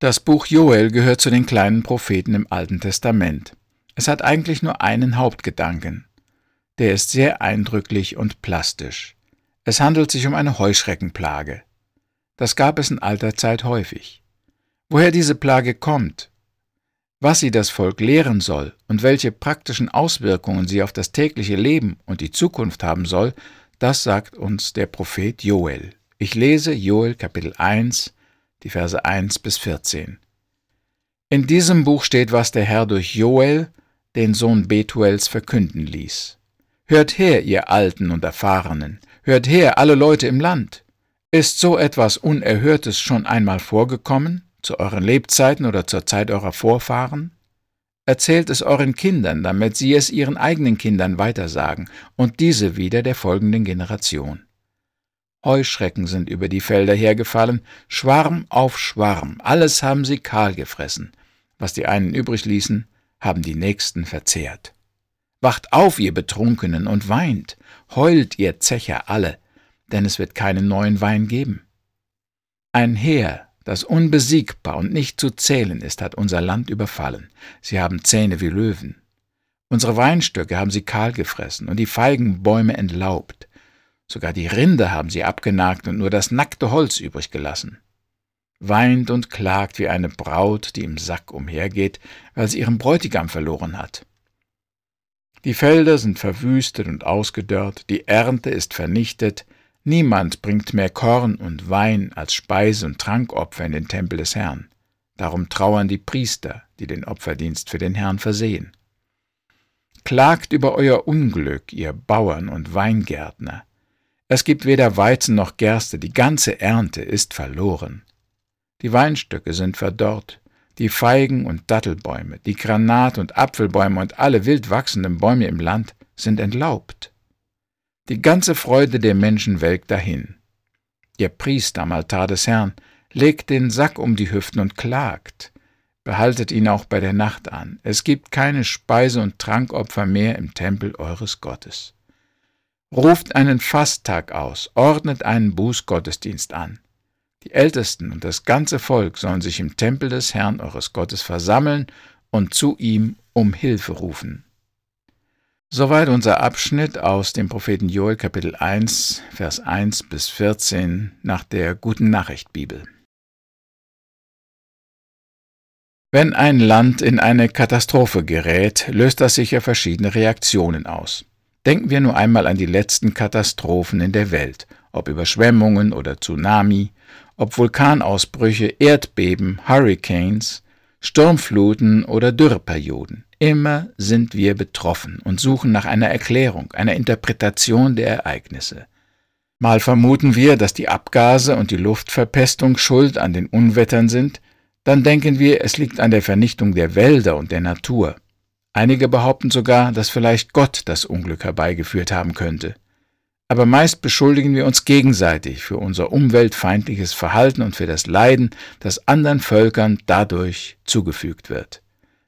Das Buch Joel gehört zu den kleinen Propheten im Alten Testament. Es hat eigentlich nur einen Hauptgedanken. Der ist sehr eindrücklich und plastisch. Es handelt sich um eine Heuschreckenplage. Das gab es in alter Zeit häufig. Woher diese Plage kommt, was sie das Volk lehren soll und welche praktischen Auswirkungen sie auf das tägliche Leben und die Zukunft haben soll, das sagt uns der Prophet Joel. Ich lese Joel Kapitel 1, die Verse 1 bis 14. In diesem Buch steht, was der Herr durch Joel, den Sohn Betuels, verkünden ließ. Hört her, ihr Alten und Erfahrenen, hört her, alle Leute im Land. Ist so etwas Unerhörtes schon einmal vorgekommen, zu euren Lebzeiten oder zur Zeit eurer Vorfahren? Erzählt es euren Kindern, damit sie es ihren eigenen Kindern weitersagen und diese wieder der folgenden Generation. Heuschrecken sind über die Felder hergefallen, Schwarm auf Schwarm, alles haben sie kahl gefressen. Was die einen übrig ließen, haben die nächsten verzehrt. Wacht auf, ihr Betrunkenen, und weint, heult, ihr Zecher alle, denn es wird keinen neuen Wein geben. Ein Heer, das unbesiegbar und nicht zu zählen ist, hat unser Land überfallen. Sie haben Zähne wie Löwen. Unsere Weinstöcke haben sie kahl gefressen und die Feigenbäume entlaubt. Sogar die Rinde haben sie abgenagt und nur das nackte Holz übrig gelassen. Weint und klagt wie eine Braut, die im Sack umhergeht, weil sie ihren Bräutigam verloren hat. Die Felder sind verwüstet und ausgedörrt, die Ernte ist vernichtet, niemand bringt mehr Korn und Wein als Speise- und Trankopfer in den Tempel des Herrn. Darum trauern die Priester, die den Opferdienst für den Herrn versehen. Klagt über euer Unglück, ihr Bauern und Weingärtner. Es gibt weder Weizen noch Gerste, die ganze Ernte ist verloren. Die Weinstöcke sind verdorrt, die Feigen- und Dattelbäume, die Granat- und Apfelbäume und alle wild wachsenden Bäume im Land sind entlaubt. Die ganze Freude der Menschen welkt dahin. Ihr Priester am Altar des Herrn legt den Sack um die Hüften und klagt. Behaltet ihn auch bei der Nacht an. Es gibt keine Speise- und Trankopfer mehr im Tempel eures Gottes. Ruft einen Fasttag aus, ordnet einen Bußgottesdienst an. Die Ältesten und das ganze Volk sollen sich im Tempel des Herrn eures Gottes versammeln und zu ihm um Hilfe rufen. Soweit unser Abschnitt aus dem Propheten Joel Kapitel 1, Vers 1 bis 14 nach der Guten Nachricht Bibel. Wenn ein Land in eine Katastrophe gerät, löst das sicher verschiedene Reaktionen aus. Denken wir nur einmal an die letzten Katastrophen in der Welt, ob Überschwemmungen oder Tsunami, ob Vulkanausbrüche, Erdbeben, Hurricanes, Sturmfluten oder Dürreperioden. Immer sind wir betroffen und suchen nach einer Erklärung, einer Interpretation der Ereignisse. Mal vermuten wir, dass die Abgase und die Luftverpestung schuld an den Unwettern sind, dann denken wir, es liegt an der Vernichtung der Wälder und der Natur. Einige behaupten sogar, dass vielleicht Gott das Unglück herbeigeführt haben könnte. Aber meist beschuldigen wir uns gegenseitig für unser umweltfeindliches Verhalten und für das Leiden, das anderen Völkern dadurch zugefügt wird.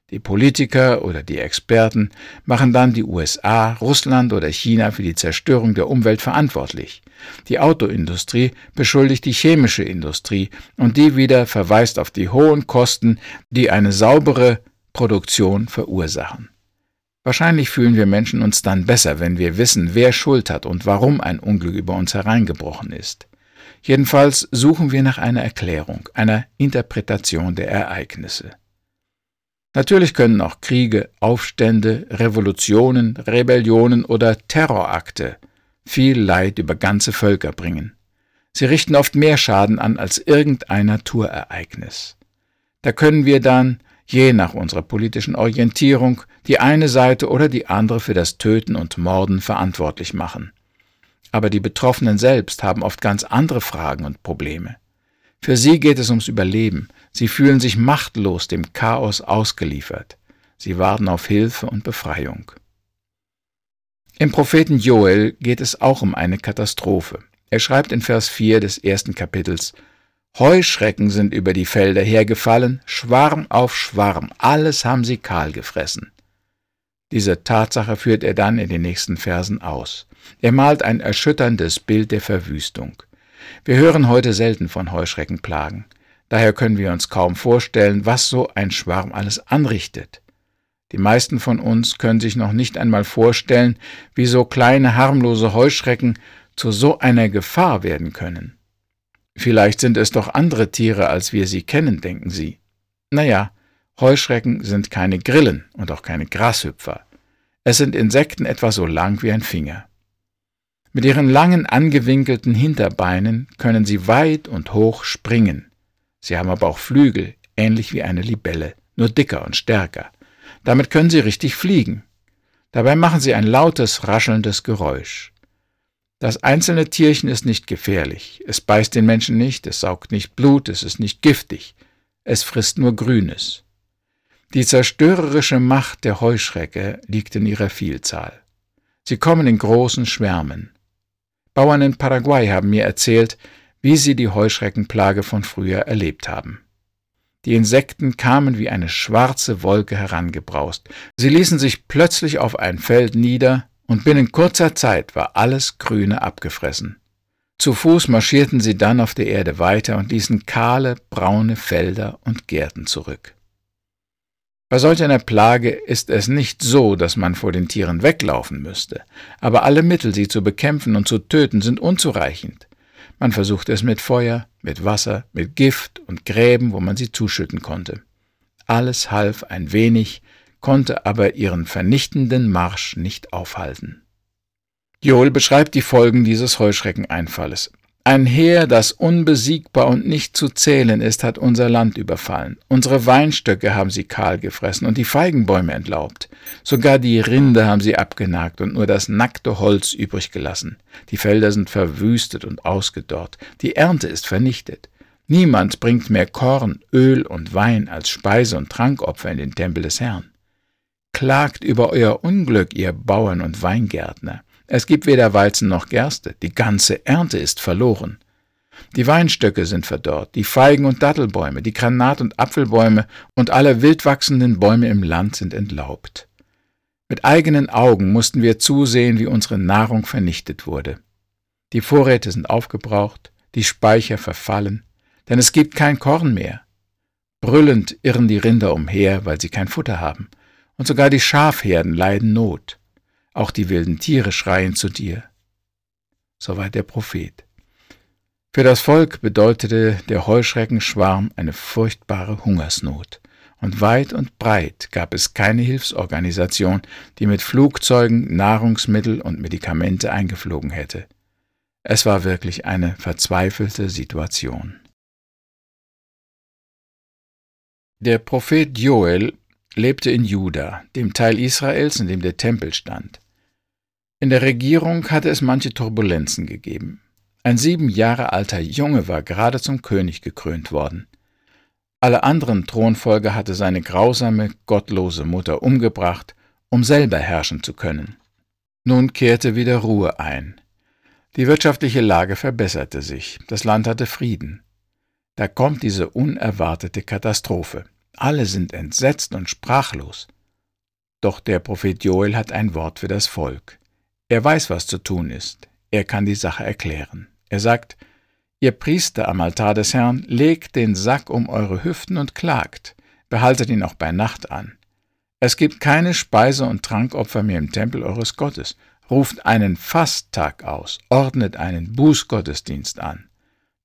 Die Politiker oder die Experten machen dann die USA, Russland oder China für die Zerstörung der Umwelt verantwortlich. Die Autoindustrie beschuldigt die chemische Industrie und die wieder verweist auf die hohen Kosten, die eine saubere Produktion verursachen. Wahrscheinlich fühlen wir Menschen uns dann besser, wenn wir wissen, wer Schuld hat und warum ein Unglück über uns hereingebrochen ist. Jedenfalls suchen wir nach einer Erklärung, einer Interpretation der Ereignisse. Natürlich können auch Kriege, Aufstände, Revolutionen, Rebellionen oder Terrorakte viel Leid über ganze Völker bringen. Sie richten oft mehr Schaden an als irgendein Naturereignis. Da können wir dann je nach unserer politischen Orientierung, die eine Seite oder die andere für das Töten und Morden verantwortlich machen. Aber die Betroffenen selbst haben oft ganz andere Fragen und Probleme. Für sie geht es ums Überleben, sie fühlen sich machtlos dem Chaos ausgeliefert, sie warten auf Hilfe und Befreiung. Im Propheten Joel geht es auch um eine Katastrophe. Er schreibt in Vers 4 des ersten Kapitels, Heuschrecken sind über die Felder hergefallen, Schwarm auf Schwarm, alles haben sie kahl gefressen. Diese Tatsache führt er dann in den nächsten Versen aus. Er malt ein erschütterndes Bild der Verwüstung. Wir hören heute selten von Heuschreckenplagen. Daher können wir uns kaum vorstellen, was so ein Schwarm alles anrichtet. Die meisten von uns können sich noch nicht einmal vorstellen, wie so kleine harmlose Heuschrecken zu so einer Gefahr werden können. Vielleicht sind es doch andere Tiere, als wir sie kennen, denken Sie. Naja, Heuschrecken sind keine Grillen und auch keine Grashüpfer. Es sind Insekten etwa so lang wie ein Finger. Mit ihren langen angewinkelten Hinterbeinen können sie weit und hoch springen. Sie haben aber auch Flügel, ähnlich wie eine Libelle, nur dicker und stärker. Damit können sie richtig fliegen. Dabei machen sie ein lautes, raschelndes Geräusch. Das einzelne Tierchen ist nicht gefährlich. Es beißt den Menschen nicht, es saugt nicht Blut, es ist nicht giftig. Es frisst nur Grünes. Die zerstörerische Macht der Heuschrecke liegt in ihrer Vielzahl. Sie kommen in großen Schwärmen. Bauern in Paraguay haben mir erzählt, wie sie die Heuschreckenplage von früher erlebt haben. Die Insekten kamen wie eine schwarze Wolke herangebraust. Sie ließen sich plötzlich auf ein Feld nieder, und binnen kurzer Zeit war alles Grüne abgefressen. Zu Fuß marschierten sie dann auf der Erde weiter und ließen kahle, braune Felder und Gärten zurück. Bei solch einer Plage ist es nicht so, dass man vor den Tieren weglaufen müsste, aber alle Mittel, sie zu bekämpfen und zu töten, sind unzureichend. Man versuchte es mit Feuer, mit Wasser, mit Gift und Gräben, wo man sie zuschütten konnte. Alles half ein wenig, konnte aber ihren vernichtenden Marsch nicht aufhalten. Joel beschreibt die Folgen dieses Heuschreckeneinfalles. Ein Heer, das unbesiegbar und nicht zu zählen ist, hat unser Land überfallen. Unsere Weinstöcke haben sie kahl gefressen und die Feigenbäume entlaubt. Sogar die Rinde haben sie abgenagt und nur das nackte Holz übrig gelassen. Die Felder sind verwüstet und ausgedorrt. Die Ernte ist vernichtet. Niemand bringt mehr Korn, Öl und Wein als Speise- und Trankopfer in den Tempel des Herrn. Klagt über euer Unglück, ihr Bauern und Weingärtner. Es gibt weder Weizen noch Gerste, die ganze Ernte ist verloren. Die Weinstöcke sind verdorrt, die Feigen- und Dattelbäume, die Granat- und Apfelbäume und alle wildwachsenden Bäume im Land sind entlaubt. Mit eigenen Augen mussten wir zusehen, wie unsere Nahrung vernichtet wurde. Die Vorräte sind aufgebraucht, die Speicher verfallen, denn es gibt kein Korn mehr. Brüllend irren die Rinder umher, weil sie kein Futter haben, und sogar die Schafherden leiden Not. Auch die wilden Tiere schreien zu dir. Soweit der Prophet. Für das Volk bedeutete der Heuschreckenschwarm eine furchtbare Hungersnot, und weit und breit gab es keine Hilfsorganisation, die mit Flugzeugen Nahrungsmittel und Medikamente eingeflogen hätte. Es war wirklich eine verzweifelte Situation. Der Prophet Joel lebte in Juda, dem Teil Israels, in dem der Tempel stand. In der Regierung hatte es manche Turbulenzen gegeben. Ein sieben Jahre alter Junge war gerade zum König gekrönt worden. Alle anderen Thronfolger hatte seine grausame, gottlose Mutter umgebracht, um selber herrschen zu können. Nun kehrte wieder Ruhe ein. Die wirtschaftliche Lage verbesserte sich, das Land hatte Frieden. Da kommt diese unerwartete Katastrophe. Alle sind entsetzt und sprachlos. Doch der Prophet Joel hat ein Wort für das Volk. Er weiß, was zu tun ist. Er kann die Sache erklären. Er sagt, Ihr Priester am Altar des Herrn, legt den Sack um eure Hüften und klagt, behaltet ihn auch bei Nacht an. Es gibt keine Speise- und Trankopfer mehr im Tempel eures Gottes. Ruft einen Fasttag aus, ordnet einen Bußgottesdienst an.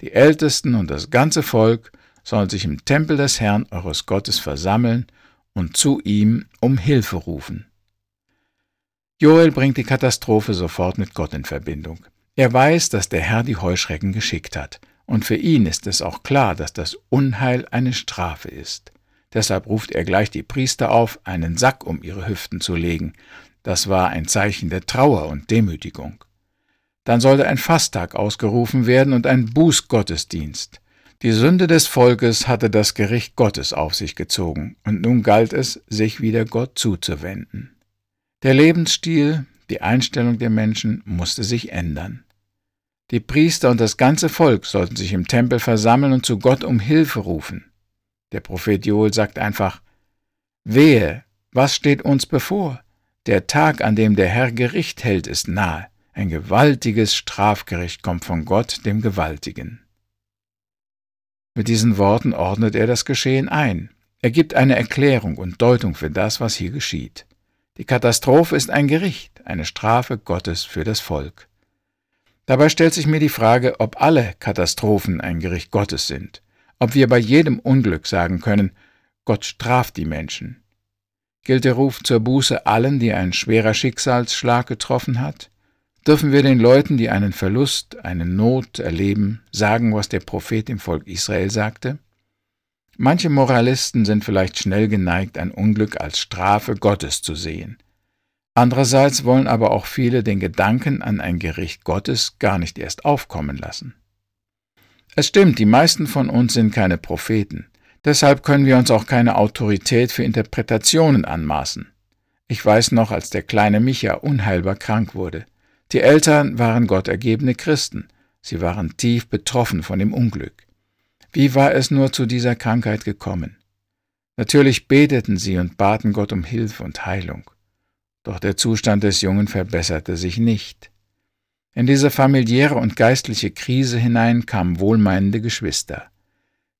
Die Ältesten und das ganze Volk sollen sich im Tempel des Herrn eures Gottes versammeln und zu ihm um Hilfe rufen. Joel bringt die Katastrophe sofort mit Gott in Verbindung. Er weiß, dass der Herr die Heuschrecken geschickt hat, und für ihn ist es auch klar, dass das Unheil eine Strafe ist. Deshalb ruft er gleich die Priester auf, einen Sack um ihre Hüften zu legen. Das war ein Zeichen der Trauer und Demütigung. Dann sollte ein Fasttag ausgerufen werden und ein Bußgottesdienst. Die Sünde des Volkes hatte das Gericht Gottes auf sich gezogen, und nun galt es, sich wieder Gott zuzuwenden. Der Lebensstil, die Einstellung der Menschen musste sich ändern. Die Priester und das ganze Volk sollten sich im Tempel versammeln und zu Gott um Hilfe rufen. Der Prophet Joel sagt einfach, Wehe, was steht uns bevor? Der Tag, an dem der Herr Gericht hält, ist nahe. Ein gewaltiges Strafgericht kommt von Gott, dem Gewaltigen. Mit diesen Worten ordnet er das Geschehen ein. Er gibt eine Erklärung und Deutung für das, was hier geschieht. Die Katastrophe ist ein Gericht, eine Strafe Gottes für das Volk. Dabei stellt sich mir die Frage, ob alle Katastrophen ein Gericht Gottes sind, ob wir bei jedem Unglück sagen können, Gott straft die Menschen. Gilt der Ruf zur Buße allen, die ein schwerer Schicksalsschlag getroffen hat? Dürfen wir den Leuten, die einen Verlust, eine Not erleben, sagen, was der Prophet dem Volk Israel sagte? Manche Moralisten sind vielleicht schnell geneigt, ein Unglück als Strafe Gottes zu sehen. Andererseits wollen aber auch viele den Gedanken an ein Gericht Gottes gar nicht erst aufkommen lassen. Es stimmt, die meisten von uns sind keine Propheten, deshalb können wir uns auch keine Autorität für Interpretationen anmaßen. Ich weiß noch, als der kleine Micha unheilbar krank wurde. Die Eltern waren gottergebene Christen, sie waren tief betroffen von dem Unglück. Wie war es nur zu dieser Krankheit gekommen? Natürlich beteten sie und baten Gott um Hilfe und Heilung. Doch der Zustand des Jungen verbesserte sich nicht. In diese familiäre und geistliche Krise hinein kamen wohlmeinende Geschwister.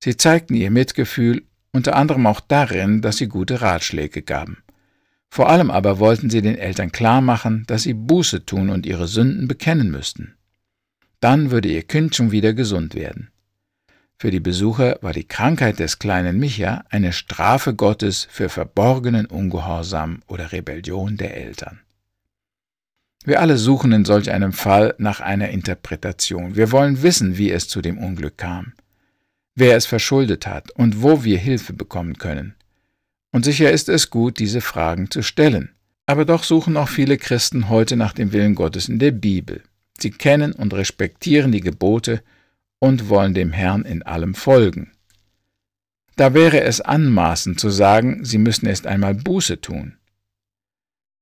Sie zeigten ihr Mitgefühl, unter anderem auch darin, dass sie gute Ratschläge gaben. Vor allem aber wollten sie den Eltern klarmachen, dass sie Buße tun und ihre Sünden bekennen müssten. Dann würde ihr Kind schon wieder gesund werden. Für die Besucher war die Krankheit des kleinen Micha eine Strafe Gottes für verborgenen Ungehorsam oder Rebellion der Eltern. Wir alle suchen in solch einem Fall nach einer Interpretation. Wir wollen wissen, wie es zu dem Unglück kam, wer es verschuldet hat und wo wir Hilfe bekommen können. Und sicher ist es gut, diese Fragen zu stellen. Aber doch suchen auch viele Christen heute nach dem Willen Gottes in der Bibel. Sie kennen und respektieren die Gebote und wollen dem Herrn in allem folgen. Da wäre es anmaßend zu sagen, sie müssen erst einmal Buße tun.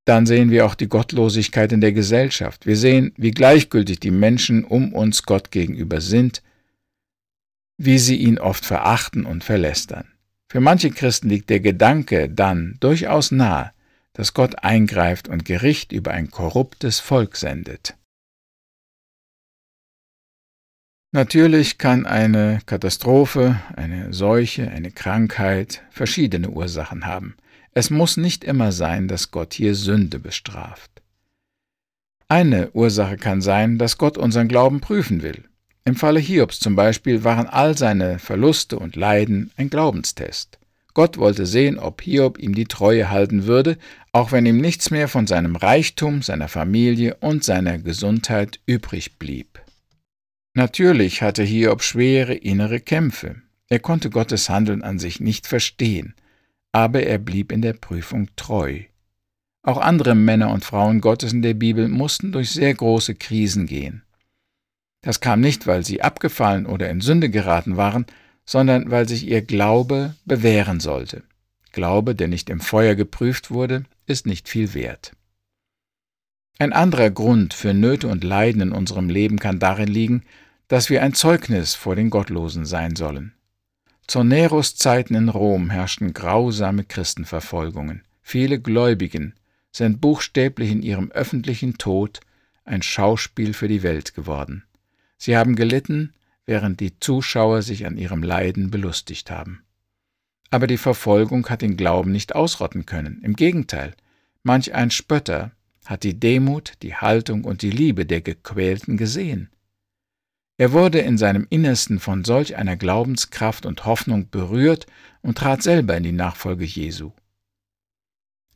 Dann sehen wir auch die Gottlosigkeit in der Gesellschaft. Wir sehen, wie gleichgültig die Menschen um uns Gott gegenüber sind, wie sie ihn oft verachten und verlästern. Für manche Christen liegt der Gedanke dann durchaus nahe, dass Gott eingreift und Gericht über ein korruptes Volk sendet. Natürlich kann eine Katastrophe, eine Seuche, eine Krankheit verschiedene Ursachen haben. Es muss nicht immer sein, dass Gott hier Sünde bestraft. Eine Ursache kann sein, dass Gott unseren Glauben prüfen will. Im Falle Hiobs zum Beispiel waren all seine Verluste und Leiden ein Glaubenstest. Gott wollte sehen, ob Hiob ihm die Treue halten würde, auch wenn ihm nichts mehr von seinem Reichtum, seiner Familie und seiner Gesundheit übrig blieb. Natürlich hatte Hiob schwere innere Kämpfe. Er konnte Gottes Handeln an sich nicht verstehen, aber er blieb in der Prüfung treu. Auch andere Männer und Frauen Gottes in der Bibel mussten durch sehr große Krisen gehen. Das kam nicht, weil sie abgefallen oder in Sünde geraten waren, sondern weil sich ihr Glaube bewähren sollte. Glaube, der nicht im Feuer geprüft wurde, ist nicht viel wert. Ein anderer Grund für Nöte und Leiden in unserem Leben kann darin liegen, dass wir ein Zeugnis vor den Gottlosen sein sollen. Zu Neros Zeiten in Rom herrschten grausame Christenverfolgungen. Viele Gläubigen sind buchstäblich in ihrem öffentlichen Tod ein Schauspiel für die Welt geworden. Sie haben gelitten, während die Zuschauer sich an ihrem Leiden belustigt haben. Aber die Verfolgung hat den Glauben nicht ausrotten können. Im Gegenteil, manch ein Spötter hat die Demut, die Haltung und die Liebe der Gequälten gesehen. Er wurde in seinem Innersten von solch einer Glaubenskraft und Hoffnung berührt und trat selber in die Nachfolge Jesu.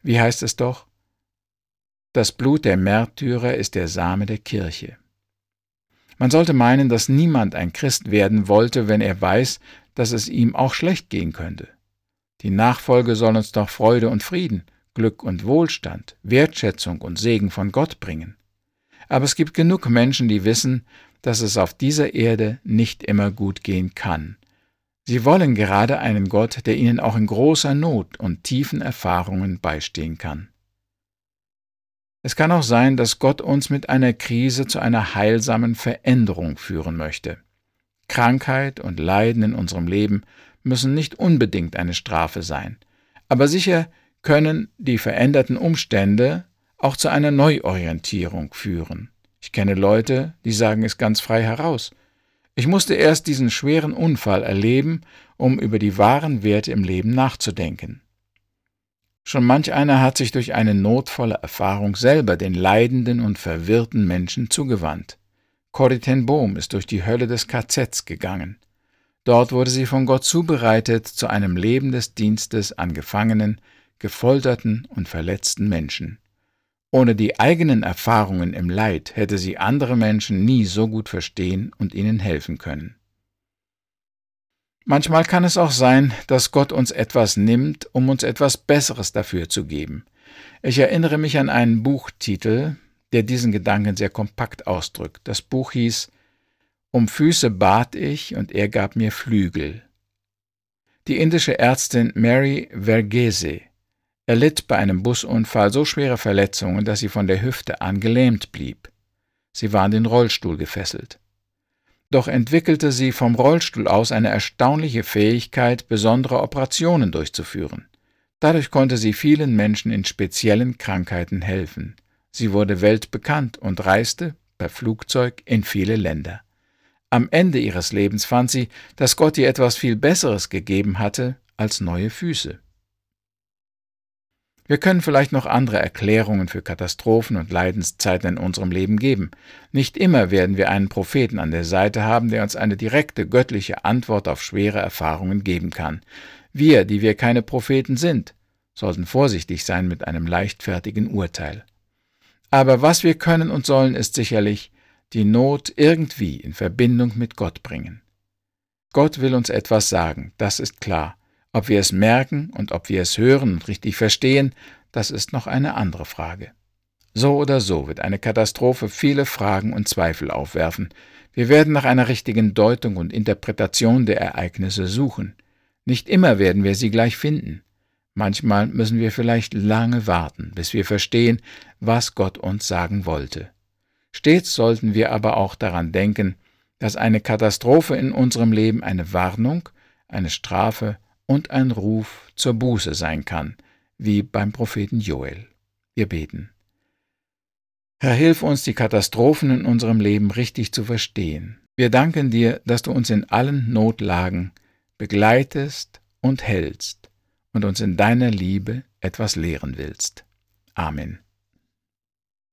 Wie heißt es doch? Das Blut der Märtyrer ist der Same der Kirche. Man sollte meinen, dass niemand ein Christ werden wollte, wenn er weiß, dass es ihm auch schlecht gehen könnte. Die Nachfolge soll uns doch Freude und Frieden, Glück und Wohlstand, Wertschätzung und Segen von Gott bringen. Aber es gibt genug Menschen, die wissen, dass es auf dieser Erde nicht immer gut gehen kann. Sie wollen gerade einen Gott, der ihnen auch in großer Not und tiefen Erfahrungen beistehen kann. Es kann auch sein, dass Gott uns mit einer Krise zu einer heilsamen Veränderung führen möchte. Krankheit und Leiden in unserem Leben müssen nicht unbedingt eine Strafe sein, aber sicher können die veränderten Umstände auch zu einer Neuorientierung führen. Ich kenne Leute, die sagen es ganz frei heraus. Ich musste erst diesen schweren Unfall erleben, um über die wahren Werte im Leben nachzudenken. Schon manch einer hat sich durch eine notvolle Erfahrung selber den leidenden und verwirrten Menschen zugewandt. Corrie ten Bohm ist durch die Hölle des KZs gegangen. Dort wurde sie von Gott zubereitet zu einem Leben des Dienstes an Gefangenen, gefolterten und verletzten Menschen. Ohne die eigenen Erfahrungen im Leid hätte sie andere Menschen nie so gut verstehen und ihnen helfen können. Manchmal kann es auch sein, dass Gott uns etwas nimmt, um uns etwas Besseres dafür zu geben. Ich erinnere mich an einen Buchtitel, der diesen Gedanken sehr kompakt ausdrückt. Das Buch hieß Um Füße bat ich und er gab mir Flügel. Die indische Ärztin Mary Verghese erlitt bei einem Busunfall so schwere Verletzungen, dass sie von der Hüfte an gelähmt blieb. Sie war an den Rollstuhl gefesselt. Doch entwickelte sie vom Rollstuhl aus eine erstaunliche Fähigkeit, besondere Operationen durchzuführen. Dadurch konnte sie vielen Menschen in speziellen Krankheiten helfen. Sie wurde weltbekannt und reiste per Flugzeug in viele Länder. Am Ende ihres Lebens fand sie, dass Gott ihr etwas viel Besseres gegeben hatte als neue Füße. Wir können vielleicht noch andere Erklärungen für Katastrophen und Leidenszeiten in unserem Leben geben. Nicht immer werden wir einen Propheten an der Seite haben, der uns eine direkte göttliche Antwort auf schwere Erfahrungen geben kann. Wir, die wir keine Propheten sind, sollten vorsichtig sein mit einem leichtfertigen Urteil. Aber was wir können und sollen, ist sicherlich die Not irgendwie in Verbindung mit Gott bringen. Gott will uns etwas sagen, das ist klar. Ob wir es merken und ob wir es hören und richtig verstehen, das ist noch eine andere Frage. So oder so wird eine Katastrophe viele Fragen und Zweifel aufwerfen. Wir werden nach einer richtigen Deutung und Interpretation der Ereignisse suchen. Nicht immer werden wir sie gleich finden. Manchmal müssen wir vielleicht lange warten, bis wir verstehen, was Gott uns sagen wollte. Stets sollten wir aber auch daran denken, dass eine Katastrophe in unserem Leben eine Warnung, eine Strafe und ein Ruf zur Buße sein kann, wie beim Propheten Joel. Wir beten. Herr, hilf uns, die Katastrophen in unserem Leben richtig zu verstehen. Wir danken dir, dass du uns in allen Notlagen begleitest und hältst und uns in deiner Liebe etwas lehren willst. Amen.